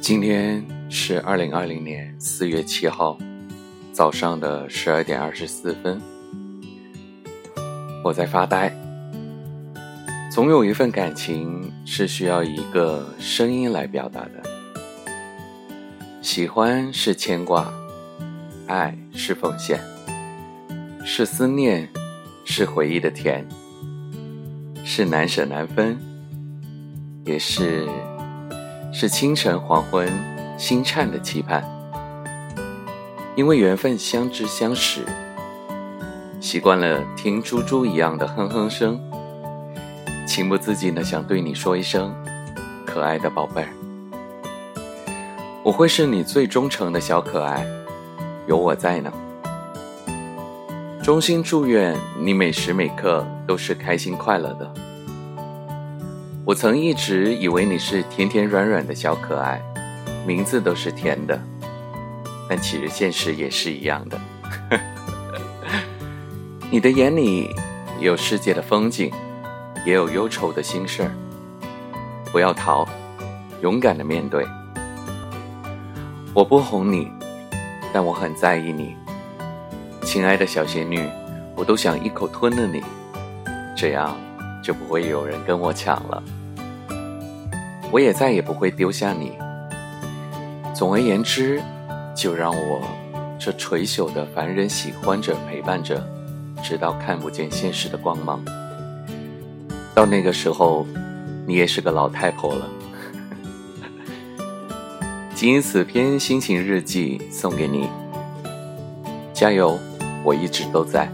今天是二零二零年四月七号早上的十二点二十四分，我在发呆。总有一份感情是需要一个声音来表达的，喜欢是牵挂，爱是奉献，是思念，是回忆的甜，是难舍难分，也是。是清晨黄昏，心颤的期盼。因为缘分相知相识，习惯了听猪猪一样的哼哼声，情不自禁的想对你说一声：“可爱的宝贝儿。”我会是你最忠诚的小可爱，有我在呢。衷心祝愿你每时每刻都是开心快乐的。我曾一直以为你是甜甜软软的小可爱，名字都是甜的，但其实现实也是一样的。你的眼里有世界的风景，也有忧愁的心事儿。不要逃，勇敢的面对。我不哄你，但我很在意你，亲爱的小仙女，我都想一口吞了你，这样就不会有人跟我抢了。我也再也不会丢下你。总而言之，就让我这垂朽的凡人喜欢着、陪伴着，直到看不见现实的光芒。到那个时候，你也是个老太婆了。仅此篇心情日记送给你，加油！我一直都在。